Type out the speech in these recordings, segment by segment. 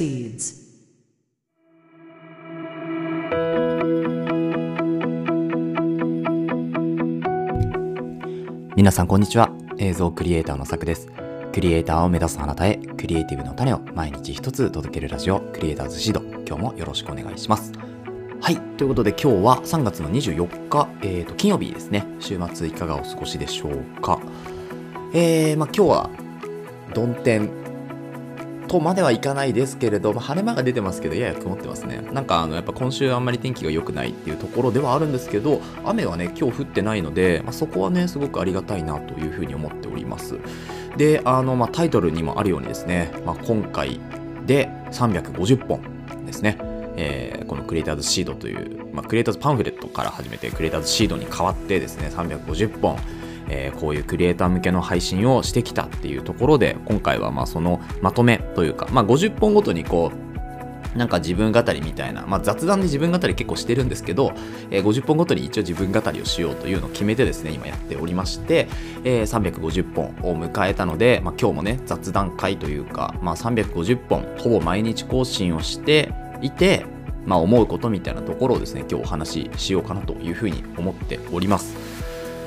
proceeds. 皆さんこんにちは。映像クリエイターのさくです。クリエイターを目指すあなたへクリエイティブの種を毎日一つ届けるラジオクリエイターズシード。今日もよろしくお願いします。はい。ということで今日は3月の24日、えー、と金曜日ですね。週末いかがお過ごしでしょうか。えー、まあ今日は曇天とまではいかないですけれど、まあ、晴れ間が出てますけど、やや曇ってますね。なんか、あの、やっぱ今週あんまり天気が良くないっていうところではあるんですけど、雨はね、今日降ってないので、まあ、そこはね、すごくありがたいなというふうに思っております。で、あの、まあ、タイトルにもあるようにですね、まあ、今回で350本ですね。えー、このクリエイターズシードという、まあ、クリエイターズパンフレットから始めてクリエイターズシードに変わってですね350本えー、こういうクリエイター向けの配信をしてきたっていうところで今回はまあそのまとめというか、まあ、50本ごとにこうなんか自分語りみたいな、まあ、雑談で自分語り結構してるんですけど、えー、50本ごとに一応自分語りをしようというのを決めてですね、今やっておりまして、えー、350本を迎えたので、まあ、今日もね、雑談会というか、まあ、350本、ほぼ毎日更新をしていて、まあ、思うことみたいなところをですね、今日お話ししようかなというふうに思っております。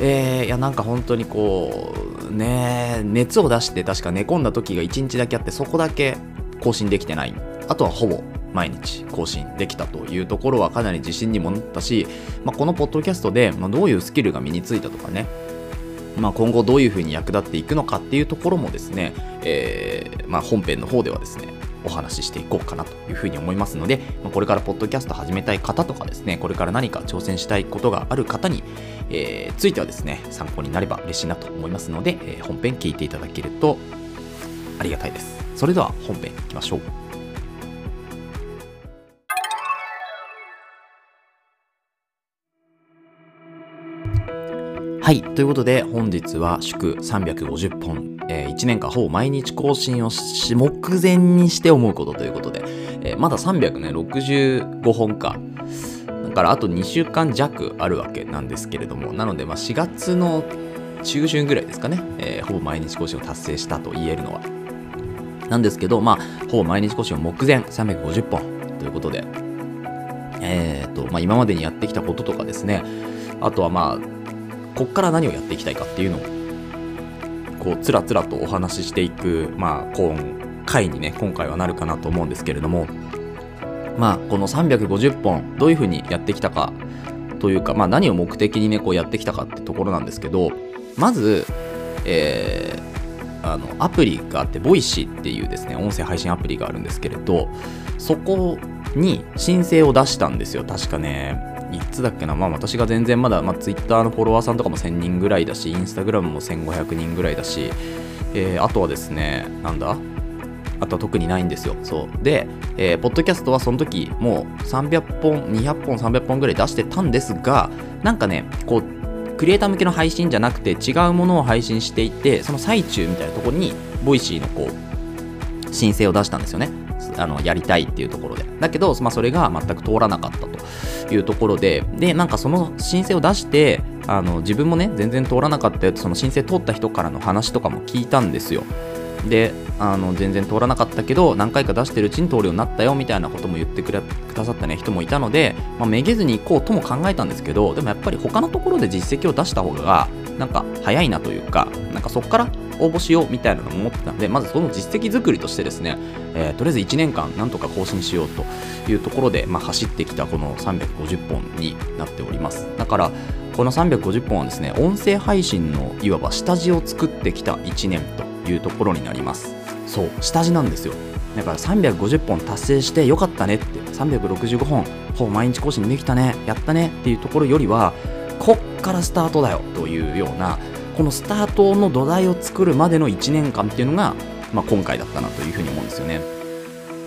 えー、いやなんか本当にこうね熱を出して確か寝込んだ時が1日だけあってそこだけ更新できてない。あとはほぼ毎日更新できたというところはかなり自信にもなったし、まあ、このポッドキャストで、まあ、どういうスキルが身についたとかね。まあ、今後どういうふうに役立っていくのかっていうところもですね、えーまあ、本編の方ではですねお話ししていこうかなというふうに思いますので、これからポッドキャスト始めたい方とかですね、これから何か挑戦したいことがある方に、えー、ついてはですね、参考になれば嬉しいなと思いますので、えー、本編聞いていただけるとありがたいです。それでは本編いきましょう。はい。ということで、本日は祝350本、えー、1年間ほぼ毎日更新をし、目前にして思うことということで、えー、まだ365本か。だからあと2週間弱あるわけなんですけれども、なので、ま4月の中旬ぐらいですかね、えー、ほぼ毎日更新を達成したと言えるのは。なんですけど、まあ、ほぼ毎日更新を目前350本ということで、えっ、ー、と、まあ今までにやってきたこととかですね、あとはまあ、こっから何をやっていきたいかっていうのをこうつらつらとお話ししていく、まあ、今回にね今回はなるかなと思うんですけれどもまあこの350本どういうふうにやってきたかというか、まあ、何を目的にねこうやってきたかってところなんですけどまず、えー、あのアプリがあって Voicy っていうですね音声配信アプリがあるんですけれどそこに申請を出したんですよ確かね。いつだっけな、まあ私が全然まだ、まあ、Twitter のフォロワーさんとかも1000人ぐらいだし、Instagram も1500人ぐらいだし、えー、あとはですね、なんだ？あとは特にないんですよ。そう。で、えー、ポッドキャストはその時、もう300本、200本、300本ぐらい出してたんですが、なんかね、こう、クリエイター向けの配信じゃなくて違うものを配信していて、その最中みたいなところに、 Voicy のこう、申請を出したんですよね。あのやりたいっていうところで。だけど、まあ、それが全く通らなかったというところで、で、なんかその申請を出して、あの自分もね、全然通らなかったよその申請通った人からの話とかも聞いたんですよ。であの全然通らなかったけど何回か出してるうちに通るようになったよみたいなことも言ってくださった、ね、人もいたので、まあ、めげずに行こうとも考えたんですけどでもやっぱり他のところで実績を出した方がなんか早いなというかなんかそこから応募しようみたいなのも思ってたのでまずその実績作りとしてですね、えー、とりあえず1年間なんとか更新しようというところで、まあ、走ってきたこの350本になっております。だからこの350本はですね音声配信のいわば下地を作ってきた1年というところになります。そう下地なんですよ。だから350本達成してよかったねって365本ほぼ毎日更新できたねやったねっていうところよりはこっからスタートだよというようなこのスタートの土台を作るまでの1年間っていうのが、まあ、今回だったなというふうに思うんですよね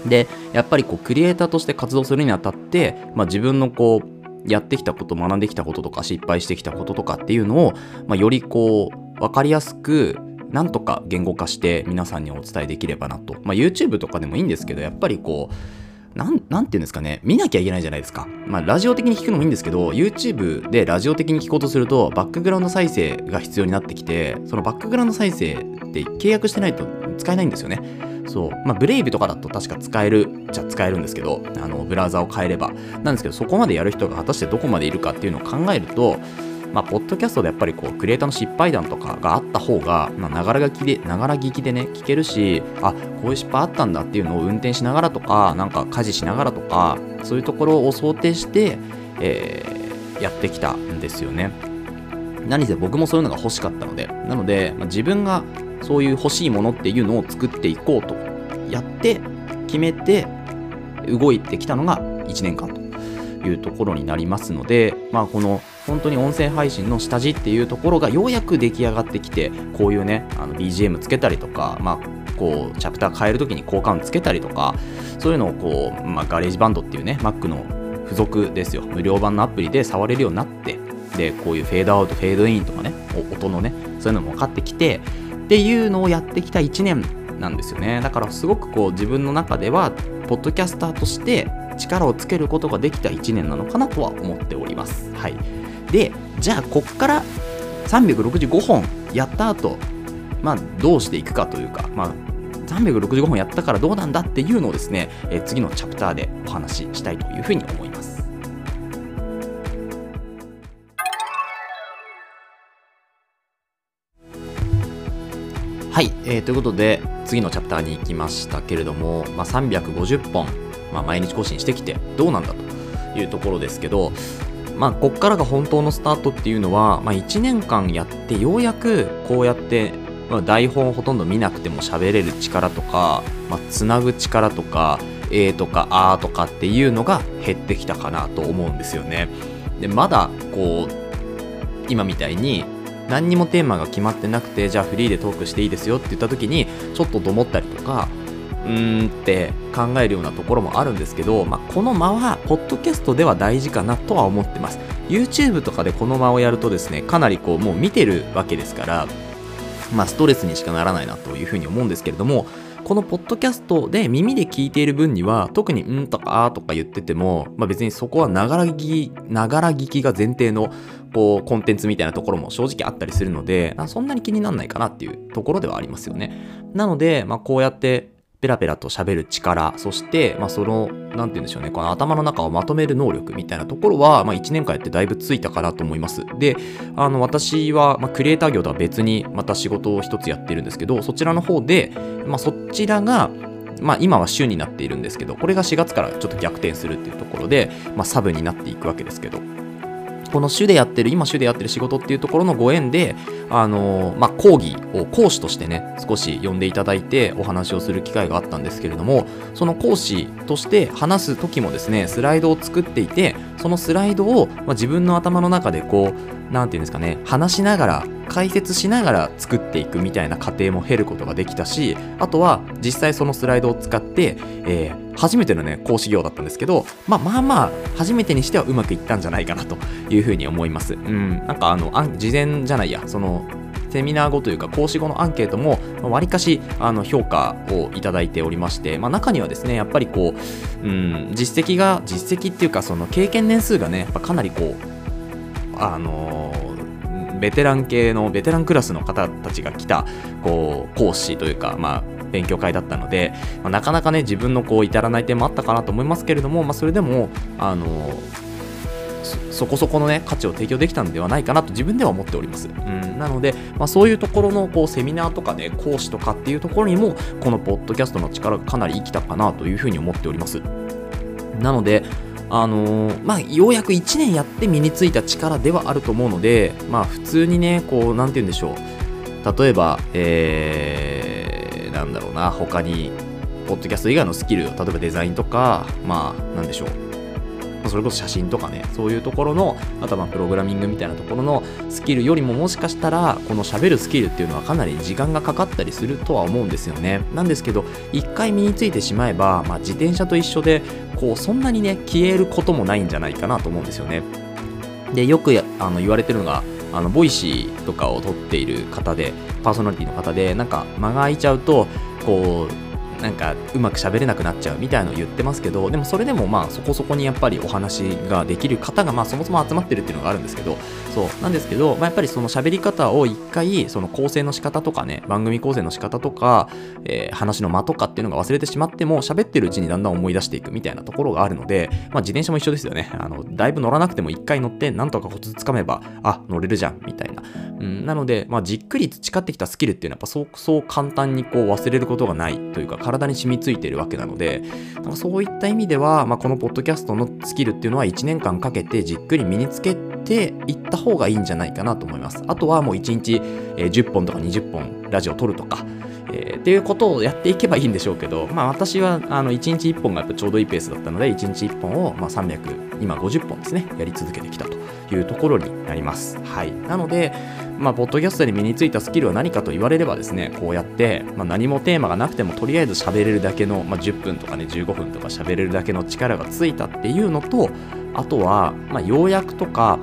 でやっぱりこうクリエイターとして活動するにあたって、まあ、自分のこうやってきたこと学んできたこととか失敗してきたこととかっていうのを、まあ、よりこう分かりやすくなんとか言語化して皆さんにお伝えできればなと。まあ、YouTube とかでもいいんですけど、やっぱりこう、なん、なんていうんですかね、見なきゃいけないじゃないですか。まあ、ラジオ的に聞くのもいいんですけど、YouTube でラジオ的に聞こうとすると、バックグラウンド再生が必要になってきて、そのバックグラウンド再生って契約してないと使えないんですよね。そう。まあ、ブレイブとかだと確か使えるじゃ使えるんですけど、あの、ブラウザを変えれば。なんですけど、そこまでやる人が果たしてどこまでいるかっていうのを考えると、まあ、ポッドキャストでやっぱりこう、クリエイターの失敗談とかがあった方が、まあ、ながら聞きで、ながら聞きでね、聞けるし、あ、こういう失敗あったんだっていうのを運転しながらとか、なんか家事しながらとか、そういうところを想定して、えー、やってきたんですよね。何せ僕もそういうのが欲しかったので、なので、まあ、自分がそういう欲しいものっていうのを作っていこうとやって決めて動いてきたのが1年間というところになりますので、まあ、この本当に音声配信の下地っていうところがようやく出来上がってきてこういうねあの BGM つけたりとか、まあ、こうチャプター変えるときに効果音つけたりとかそういうのをこう、まあ、 GarageBand っていうね Mac の付属ですよ。無料版のアプリで触れるようになってでこういうフェードアウトフェードインとかね音のねそういうのも分かってきてっていうのをやってきた1年なんですよね。だからすごくこう自分の中ではポッドキャスターとして力をつけることができた1年なのかなとは思っております。はい。でじゃあこっから365本やった後まあどうしていくかというかまあ365本やったからどうなんだっていうのをですね、え次のチャプターでお話ししたいというふうに思います。はい、えー、ということで次のチャプターに行きましたけれども、まあ、350本、まあ、毎日更新してきてどうなんだというところですけど、まあ、こっからが本当のスタートっていうのは、まあ、1年間やってようやくこうやって、まあ、台本をほとんど見なくても喋れる力とか、まあ、つなぐ力とか、えとかあーとかっていうのが減ってきたかなと思うんですよね。でまだこう今みたいに何にもテーマが決まってなくてじゃあフリーでトークしていいですよって言った時にちょっとどもったりとかーんって考えるようなところもあるんですけど、まあ、この間はポッドキャストでは大事かなとは思ってます。YouTube とかでこの間をやるとですねかなりこうもう見てるわけですからまあストレスにしかならないなというふうに思うんですけれどもこのポッドキャストで耳で聞いている分には特に「ん」とか「あ」とか言ってても、まあ、別にそこはながら聞きながら聞きが前提のこうコンテンツみたいなところも正直あったりするのでそんなに気にならないかなっていうところではありますよね。なので、まあ、こうやってペラペラと喋る力、そして、まあ、その、なんて言うんでしょうね、この頭の中をまとめる能力みたいなところは、まあ、1年間やってだいぶついたかなと思います。で、あの、私は、まあ、クリエイター業とは別に、また仕事を一つやってるんですけど、そちらの方で、まあ、そちらが、まあ、今は週になっているんですけど、これが4月からちょっと逆転するっていうところで、まあ、サブになっていくわけですけど、この主でやってる、今主でやってる仕事っていうところのご縁で、あのまあ、講義を講師としてね、少し呼んでいただいてお話をする機会があったんですけれども、その講師として話す時もですね、スライドを作っていて、そのスライドを、まあ、自分の頭の中でこう、なんていうんですかね、話しながら、解説しながら作っていくみたいな過程も経ることができたし、あとは実際そのスライドを使って、えー、初めてのね、講師業だったんですけど、まあまあまあ、初めてにしてはうまくいったんじゃないかなというふうに思います。うん、なんかあの、あ事前じゃないや、その、セミナー後というか講師後のアンケートもわりかしあの評価をいただいておりまして、まあ、中にはですねやっぱりこう、うん、実績が実績っていうかその経験年数がねやっぱかなりこうあのベテラン系のベテランクラスの方たちが来たこう講師というか、まあ、勉強会だったので、まあ、なかなかね自分のこう至らない点もあったかなと思いますけれども、まあ、それでもあのそこそこのね価値を提供できたのではないかなと自分では思っております。うん、なので、まあ、そういうところのこうセミナーとかで講師とかっていうところにもこのポッドキャストの力がかなり生きたかなというふうに思っております。なので、あのー、まあ、ようやく1年やって身についた力ではあると思うので、まあ、普通にね、こう、なんて言うんでしょう。例えば、えー、なんだろうな、他に、ポッドキャスト以外のスキル、例えばデザインとか、まあ、なんでしょう。それこそ写真とかね、そういうところの、あとはプログラミングみたいなところのスキルよりももしかしたら、この喋るスキルっていうのはかなり時間がかかったりするとは思うんですよね。なんですけど、一回身についてしまえば、まあ、自転車と一緒で、こうそんなにね消えることもないんじゃないかなと思うんですよねでよくあの言われてるのがあの Voicy とかを撮っている方でパーソナリティの方でなんか間が空いちゃうとこうなんかうまく喋れなくなっちゃうみたいなのを言ってますけどでもそれでもまあそこそこにやっぱりお話ができる方がまあそもそも集まってるっていうのがあるんですけどそうなんですけど、まあ、やっぱりその喋り方を一回その構成の仕方とかね番組構成の仕方とか、えー、話の間とかっていうのが忘れてしまっても喋ってるうちにだんだん思い出していくみたいなところがあるので、まあ、自転車も一緒ですよね。あのだいぶ乗らなくても一回乗ってなんとかコツつかめばあ乗れるじゃんみたいな、うん、なので、まあ、じっくり培ってきたスキルっていうのはやっぱそうそう簡単にこう忘れることがないというか体に染みついているわけなのでなんかそういった意味では、まあ、このポッドキャストのスキルっていうのは1年間かけてじっくり身につけていった方がいいんじゃないかなと思います。あとはもう1日、10本とか20本ラジオ撮るとか、えー、っていうことをやっていけばいいんでしょうけど、まあ私はあの1日1本がやっぱちょうどいいペースだったので、1日1本をま300、今50本ですね、やり続けてきたというところになります。はい。なので、まあ、ポッドキャストで身についたスキルは何かと言われればですね、こうやって、まあ、何もテーマがなくてもとりあえず喋れるだけの、まあ、10分とかね、15分とか喋れるだけの力がついたっていうのと、あとは、まあ、要約とか、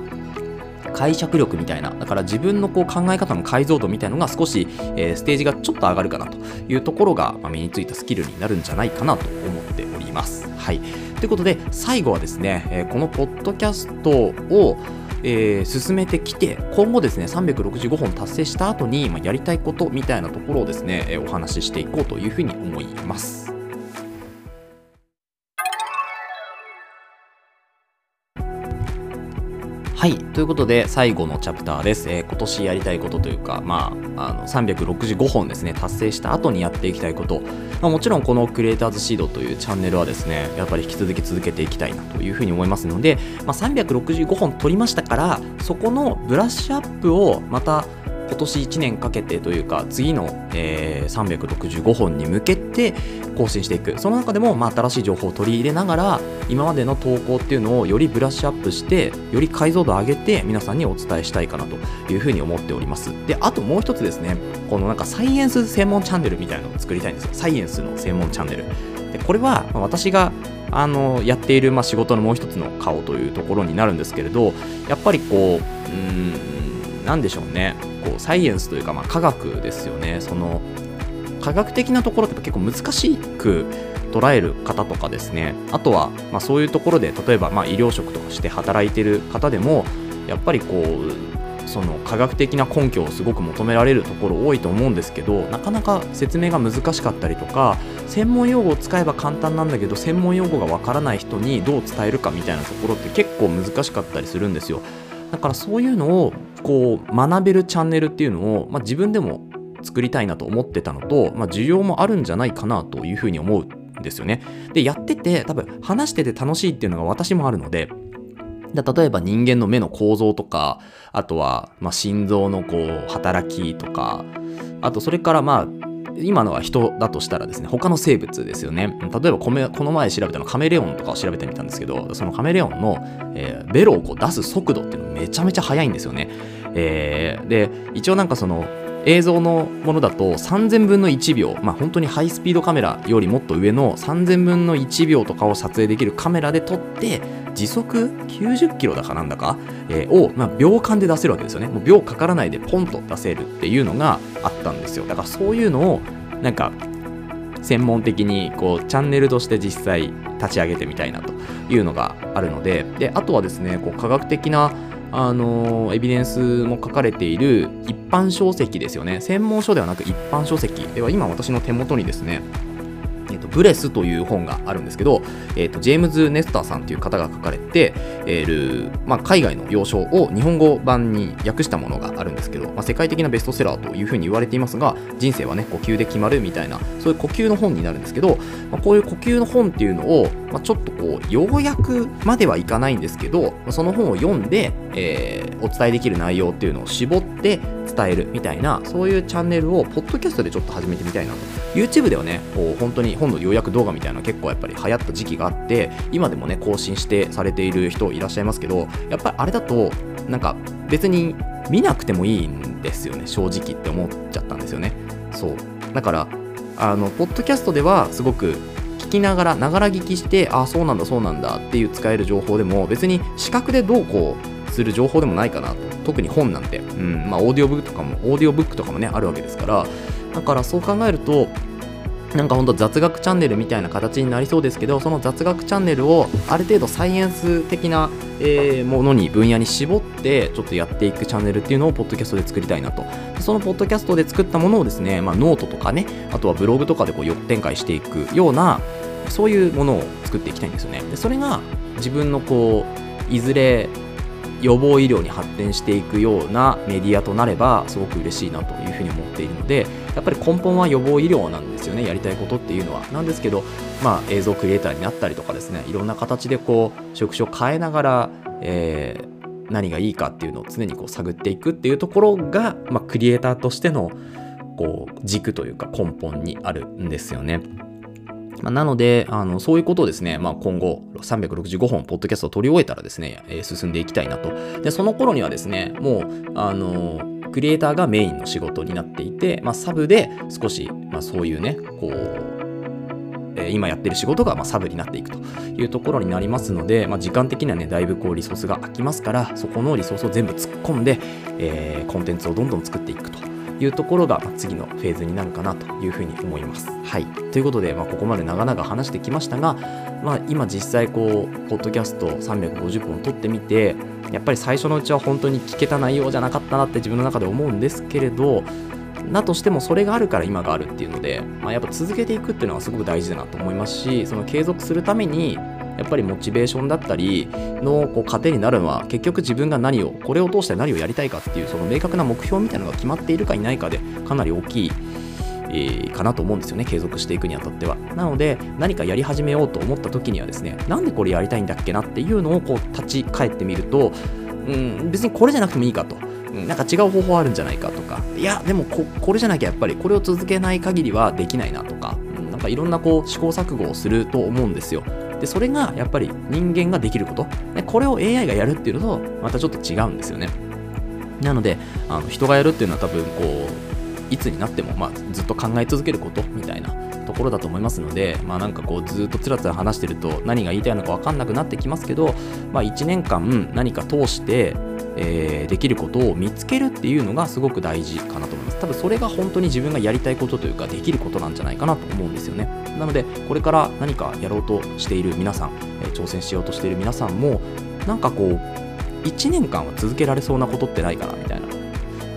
解釈力みたいな、だから自分のこう考え方の解像度みたいなのが少し、えー、ステージがちょっと上がるかなというところが、ま、身についたスキルになるんじゃないかなと思っております。はい。ということで、最後はですね、え、このポッドキャストを、えー、進めてきて、今後ですね、365本達成した後に、まあ、やりたいことみたいなところをですね、えー、お話ししていこうというふうに思います。はい。ということで、最後のチャプターです。えー、今年やりたいことというか、まあ、あの、365本ですね、達成した後にやっていきたいこと。まあ、もちろん、このクリエイターズシードというチャンネルはですね、やっぱり引き続き続けていきたいなというふうに思いますので、まあ、365本取りましたから、そこのブラッシュアップをまた、今年1年かけてというか次の、えー、365本に向けて更新していく。その中でも、まあ、新しい情報を取り入れながら今までの投稿っていうのをよりブラッシュアップしてより解像度を上げて皆さんにお伝えしたいかなというふうに思っております。であともう一つですね。このなんかサイエンス専門チャンネルみたいなのを作りたいんですよ。サイエンスの専門チャンネル。でこれは私があのやっている、まあ、仕事のもう一つの顔というところになるんですけれどやっぱりこううんなんでしょうね。こうサイエンスというか、まあ、科学ですよね。その科学的なところって結構難しく捉える方とかですね。あとは、まあ、そういうところで例えば、まあ、医療職とかして働いてる方でもやっぱりこうその科学的な根拠をすごく求められるところ多いと思うんですけどなかなか説明が難しかったりとか専門用語を使えば簡単なんだけど専門用語がわからない人にどう伝えるかみたいなところって結構難しかったりするんですよ。だからそういうのをこう学べるチャンネルっていうのを、まあ、自分でも作りたいなと思ってたのと、まあ、需要もあるんじゃないかなというふうに思うんですよね。で、やってて、多分話してて楽しいっていうのが私もあるので、で例えば人間の目の構造とか、あとは、まあ、心臓のこう働きとか、あとそれからまあ今のは人だとしたらですね、他の生物ですよね。例えばこの前調べたのカメレオンとかを調べてみたんですけど、そのカメレオンの、えー、ベロをこう出す速度っていうのめちゃめちゃ速いんですよね。えー、で、一応なんかその映像のものだと3000分の1秒、まあ本当にハイスピードカメラよりもっと上の3000分の1秒とかを撮影できるカメラで撮って、時速90キロだかなんだか、えー、を、まあ、秒間で出せるわけですよね。もう秒かからないでポンと出せるっていうのがあったんですよ。だからそういうのを、なんか、専門的にこうチャンネルとして実際立ち上げてみたいなというのがあるので、であとはですね、こう科学的なあのエビデンスも書かれている一般書籍ですよね。専門書ではなく一般書籍では今私の手元にですね、えーと、ブレスという本があるんですけど、えーと、ジェームズ・ネスターさんという方が書かれている、まあ、海外の要衝を日本語版に訳したものがあるんですけど、まあ、世界的なベストセラーというふうに言われていますが人生はね呼吸で決まるみたいなそういう呼吸の本になるんですけど、まあ、こういう呼吸の本っていうのを、まあ、ちょっとこう要約まではいかないんですけどその本を読んで、えー、お伝えできる内容っていうのを絞って伝えるみたいなそういうチャンネルをポッドキャストでちょっと始めてみたいなと。YouTube ではねこう本当に本の要約動画みたいな結構やっぱり流行った時期があって今でもね更新してされている人いらっしゃいますけどやっぱりあれだとなんか別に見なくてもいいんですよね正直って思っちゃったんですよね。そう。だからあのポッドキャストではすごくきながらながら聞きしてあそうなんだそうなんだっていう使える情報でも別に視覚でどうこうする情報でもないかなと特に本なんて、うんまあ、オーディオブックとかもオーディオブックとかもねあるわけですから。だからそう考えるとなんかほんと雑学チャンネルみたいな形になりそうですけどその雑学チャンネルをある程度サイエンス的な、えー、ものに分野に絞ってちょっとやっていくチャンネルっていうのをポッドキャストで作りたいなと。でそのポッドキャストで作ったものをですね、まあ、ノートとかねあとはブログとかでこう展開していくようなそういうものを作っていきたいんですよね。でそれが自分のこういずれ予防医療に発展していくようなメディアとなればすごく嬉しいなというふうに思っているのでやっぱり根本は予防医療なんですよね。やりたいことっていうのは。なんですけど、まあ、映像クリエイターになったりとかですねいろんな形でこう職種を変えながら、えー、何がいいかっていうのを常にこう探っていくっていうところが、まあ、クリエイターとしてのこう軸というか根本にあるんですよね。まあ、なので、あの、そういうことをですね、まあ、今後、365本、ポッドキャストを取り終えたらですね、えー、進んでいきたいなと。で、その頃にはですね、もう、あの、クリエイターがメインの仕事になっていて、まあ、サブで少し、まあ、そういうね、こう、え今やってる仕事がまサブになっていくというところになりますので、まあ、時間的にはね、だいぶこうリソースが空きますから、そこのリソースを全部突っ込んで、えー、コンテンツをどんどん作っていくというところが、ま次のフェーズになるかなというふうに思います。はい。ということで、ま、ここまで長々話してきましたが、まあ、今実際こう、ポッドキャスト350本撮ってみて、やっぱり最初のうちは本当に聞けた内容じゃなかったなって自分の中で思うんですけれど、だとしてもそれがあるから今があるっていうので、まあ、やっぱ続けていくっていうのはすごく大事だなと思いますしその継続するためにやっぱりモチベーションだったりのこう糧になるのは結局自分が何をこれを通して何をやりたいかっていうその明確な目標みたいなのが決まっているかいないかでかなり大きいえー、かなと思うんですよね継続していくにあたっては。なので何かやり始めようと思った時にはですねなんでこれやりたいんだっけなっていうのをこう立ち返ってみるとうん別にこれじゃなくてもいいかと。なんか違う方法あるんじゃないかとか。いやでもここれじゃなきゃやっぱりこれを続けない限りはできないなとか、うん、なんかいろんなこう試行錯誤をすると思うんですよ。でそれがやっぱり人間ができること。でこれを AI がやるっていうのとまたちょっと違うんですよね。なのであの人がやるっていうのは多分こういつになっても、まあ、ずっと考え続けることみたいなところだと思いますので、まあなんかこうずっとつらつら話してると何が言いたいのか分かんなくなってきますけど、まあ1年間何か通してえー、できることを見つけるっていうのがすごく大事かなと思います。多分それが本当に自分がやりたいことというかできることなんじゃないかなと思うんですよね。なのでこれから何かやろうとしている皆さん、えー、挑戦しようとしている皆さんもなんかこう1年間は続けられそうなことってないかなみたいな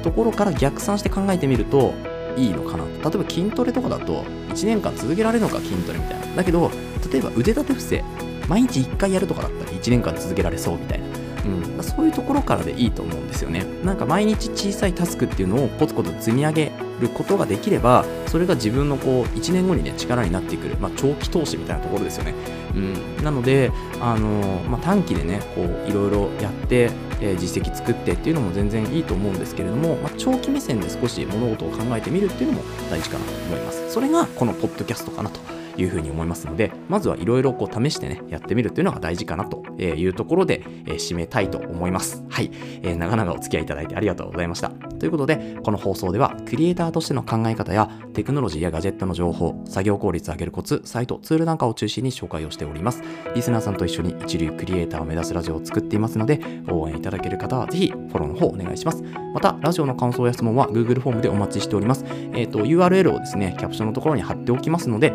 ところから逆算して考えてみるといいのかな例えば筋トレとかだと1年間続けられるのか筋トレみたいな。だけど例えば腕立て伏せ毎日1回やるとかだったら1年間続けられそうみたいな。うん、そういうところからでいいと思うんですよね。なんか毎日小さいタスクっていうのをコツコツ積み上げることができれば、それが自分のこう1年後にね、力になってくる、まあ、長期投資みたいなところですよね。うん、なので、あのまあ、短期でね、こういろいろやって、え、実績作ってっていうのも全然いいと思うんですけれども、まあ、長期目線で少し物事を考えてみるっていうのも大事かなと思います。それがこのポッドキャストかなというふうに思いますので、まずはいろいろこう試してね、やってみるっていうのが大事かなというところで、えー、締めたいと思います。はい、えー、長々お付き合いいただいてありがとうございました。ということで、この放送では、クリエイターとしての考え方や、テクノロジーやガジェットの情報、作業効率を上げるコツ、サイト、ツールなんかを中心に紹介をしております。リスナーさんと一緒に一流クリエイターを目指すラジオを作っていますので、応援いただける方はぜひフォローの方お願いします。また、ラジオの感想や質問は Google フォームでお待ちしております。えっ、ー、と、URL をですね、キャプションのところに貼っておきますので、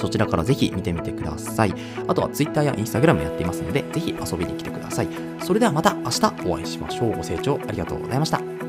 そちらからぜひ見てみてください。あとは Twitter や Instagram やっていますので、ぜひ遊びに来てください。それではまた明日お会いしましょう。ご清聴ありがとうございました。